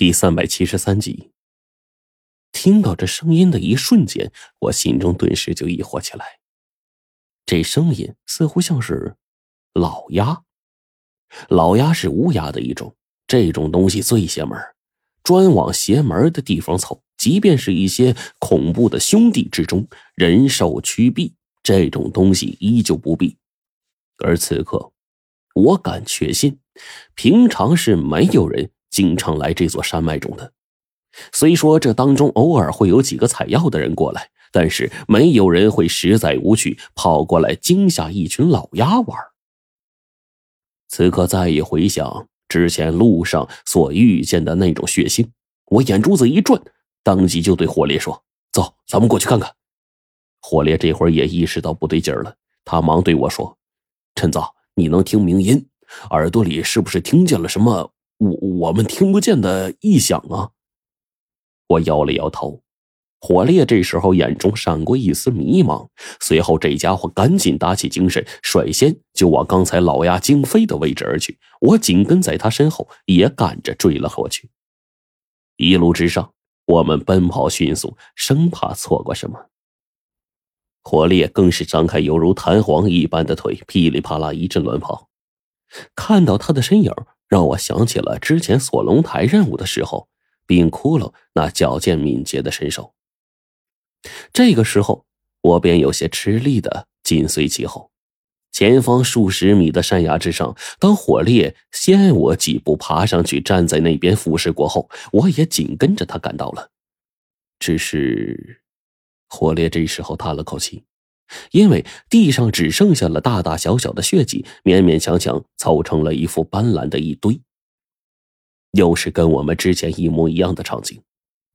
第三百七十三集，听到这声音的一瞬间，我心中顿时就疑惑起来。这声音似乎像是老鸭，老鸭是乌鸦的一种，这种东西最邪门，专往邪门的地方凑。即便是一些恐怖的兄弟之中，人兽趋避，这种东西依旧不避。而此刻，我敢确信，平常是没有人。经常来这座山脉中的，虽说这当中偶尔会有几个采药的人过来，但是没有人会实在无趣跑过来惊吓一群老鸭玩。此刻再一回想之前路上所遇见的那种血腥，我眼珠子一转，当即就对火烈说：“走，咱们过去看看。”火烈这会儿也意识到不对劲了，他忙对我说：“陈子，你能听鸣音？耳朵里是不是听见了什么？”我我们听不见的异响啊！我摇了摇头。火烈这时候眼中闪过一丝迷茫，随后这家伙赶紧打起精神，率先就往刚才老鸭惊飞的位置而去。我紧跟在他身后，也赶着追了过去。一路之上，我们奔跑迅速，生怕错过什么。火烈更是张开犹如弹簧一般的腿，噼里啪啦一阵乱跑。看到他的身影。让我想起了之前锁龙台任务的时候，冰窟窿那矫健敏捷的身手。这个时候，我便有些吃力的紧随其后。前方数十米的山崖之上，当火烈先我几步爬上去，站在那边俯视过后，我也紧跟着他赶到了。只是，火烈这时候叹了口气。因为地上只剩下了大大小小的血迹，勉勉强强凑成了一副斑斓的一堆。又是跟我们之前一模一样的场景，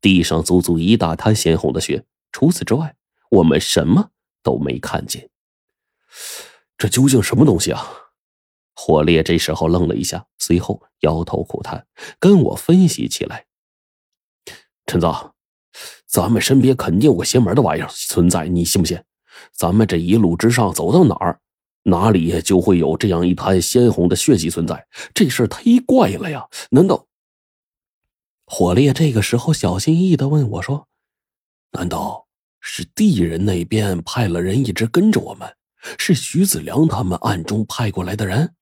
地上足足一大滩鲜红的血。除此之外，我们什么都没看见。这究竟什么东西啊？火烈这时候愣了一下，随后摇头苦叹，跟我分析起来：“陈子，咱们身边肯定有个邪门的玩意儿存在，你信不信？”咱们这一路之上走到哪儿，哪里就会有这样一滩鲜红的血迹存在。这事忒怪了呀！难道火烈这个时候小心翼翼的问我说：“难道是地人那边派了人一直跟着我们？是徐子良他们暗中派过来的人？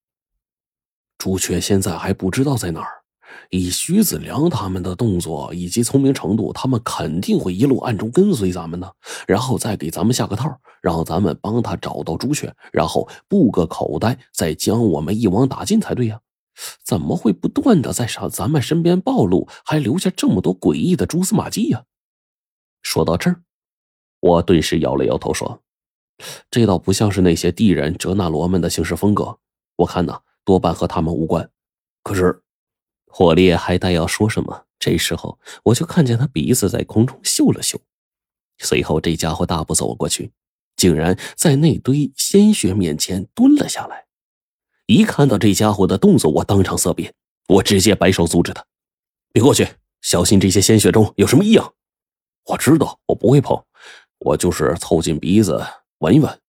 朱雀现在还不知道在哪儿。”以徐子良他们的动作以及聪明程度，他们肯定会一路暗中跟随咱们呢，然后再给咱们下个套，让咱们帮他找到朱雀，然后布个口袋，再将我们一网打尽才对呀！怎么会不断的在上咱们身边暴露，还留下这么多诡异的蛛丝马迹呀？说到这儿，我顿时摇了摇头说：“这倒不像是那些地人哲那罗们的行事风格，我看呐，多半和他们无关。可是……”火烈还待要说什么，这时候我就看见他鼻子在空中嗅了嗅，随后这家伙大步走过去，竟然在那堆鲜血面前蹲了下来。一看到这家伙的动作，我当场色变，我直接摆手阻止他：“别过去，小心这些鲜血中有什么异样。”我知道，我不会碰，我就是凑近鼻子闻一闻。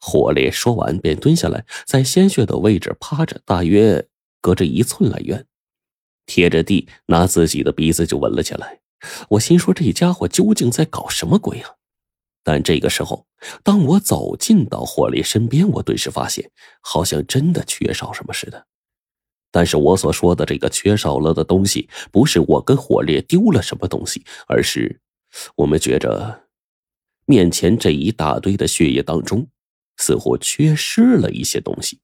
火烈说完便蹲下来，在鲜血的位置趴着，大约隔着一寸来远。贴着地，拿自己的鼻子就闻了起来。我心说：“这家伙究竟在搞什么鬼啊？”但这个时候，当我走近到火烈身边，我顿时发现，好像真的缺少什么似的。但是我所说的这个缺少了的东西，不是我跟火烈丢了什么东西，而是我们觉着面前这一大堆的血液当中，似乎缺失了一些东西。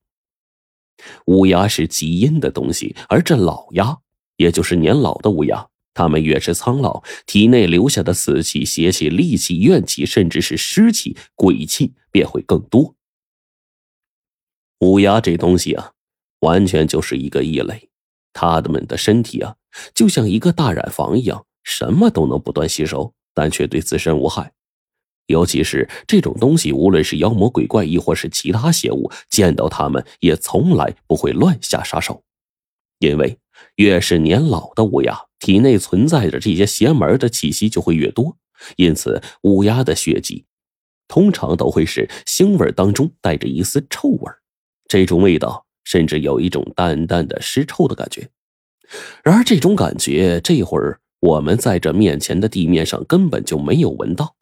乌鸦是极阴的东西，而这老鸦。也就是年老的乌鸦，它们越是苍老，体内留下的死气、邪气、戾气、怨气，甚至是尸气、鬼气便会更多。乌鸦这东西啊，完全就是一个异类，它们的身体啊，就像一个大染坊一样，什么都能不断吸收，但却对自身无害。尤其是这种东西，无论是妖魔鬼怪，亦或是其他邪物，见到它们也从来不会乱下杀手，因为。越是年老的乌鸦，体内存在着这些邪门的气息就会越多，因此乌鸦的血迹通常都会是腥味当中带着一丝臭味这种味道甚至有一种淡淡的尸臭的感觉。然而这种感觉，这会儿我们在这面前的地面上根本就没有闻到。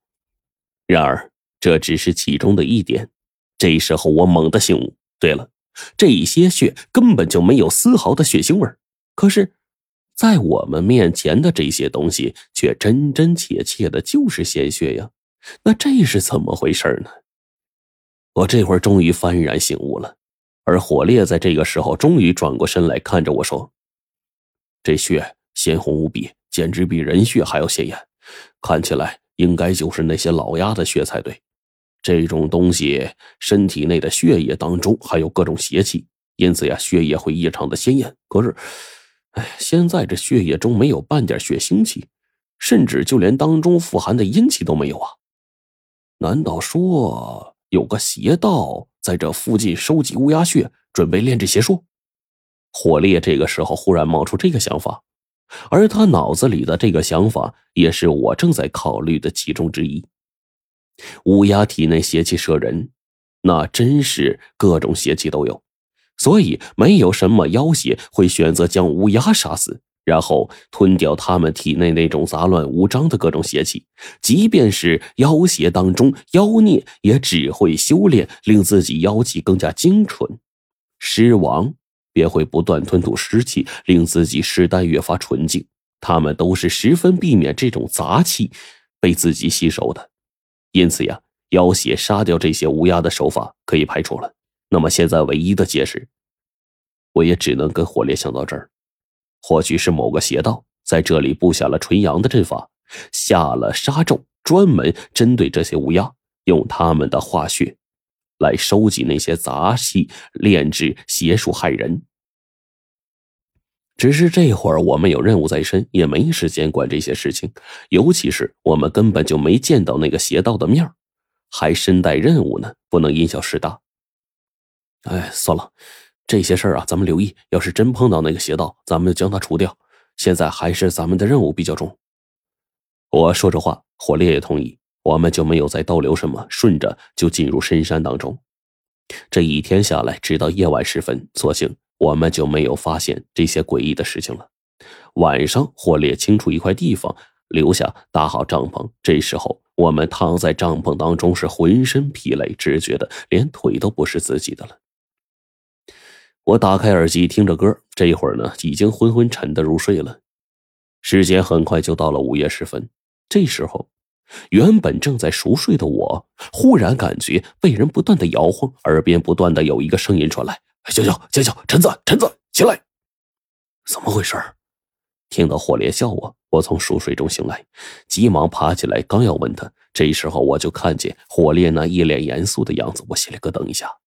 然而这只是其中的一点。这时候我猛地醒悟，对了，这些血根本就没有丝毫的血腥味可是，在我们面前的这些东西却真真切切的就是鲜血呀！那这是怎么回事呢？我这会儿终于幡然醒悟了，而火烈在这个时候终于转过身来看着我说：“这血鲜红无比，简直比人血还要鲜艳，看起来应该就是那些老鸭的血才对。这种东西身体内的血液当中含有各种邪气，因此呀，血液会异常的鲜艳。可是，哎现在这血液中没有半点血腥气，甚至就连当中富含的阴气都没有啊！难道说……”有个邪道在这附近收集乌鸦血，准备炼制邪术。火烈这个时候忽然冒出这个想法，而他脑子里的这个想法也是我正在考虑的其中之一。乌鸦体内邪气摄人，那真是各种邪气都有，所以没有什么妖邪会选择将乌鸦杀死。然后吞掉他们体内那种杂乱无章的各种邪气，即便是妖邪当中，妖孽也只会修炼，令自己妖气更加精纯；尸王便会不断吞吐尸气，令自己尸丹越发纯净。他们都是十分避免这种杂气被自己吸收的。因此呀，妖邪杀掉这些乌鸦的手法可以排除了。那么现在唯一的解释，我也只能跟火烈想到这儿。或许是某个邪道在这里布下了纯阳的阵法，下了杀咒，专门针对这些乌鸦，用他们的化血来收集那些杂气，炼制邪术害人。只是这会儿我们有任务在身，也没时间管这些事情，尤其是我们根本就没见到那个邪道的面还身带任务呢，不能因小失大。哎，算了。这些事儿啊，咱们留意。要是真碰到那个邪道，咱们就将他除掉。现在还是咱们的任务比较重。我说着话，火烈也同意，我们就没有再逗留什么，顺着就进入深山当中。这一天下来，直到夜晚时分，所幸我们就没有发现这些诡异的事情了。晚上，火烈清出一块地方，留下搭好帐篷。这时候，我们躺在帐篷当中，是浑身疲累，只觉得连腿都不是自己的了。我打开耳机听着歌，这一会儿呢，已经昏昏沉的入睡了。时间很快就到了午夜时分，这时候，原本正在熟睡的我，忽然感觉被人不断的摇晃，耳边不断的有一个声音传来：“笑笑，笑笑，陈子，陈子，起来！”怎么回事？听到火烈叫我，我从熟睡中醒来，急忙爬起来，刚要问他，这时候我就看见火烈那一脸严肃的样子，我心里咯噔一下。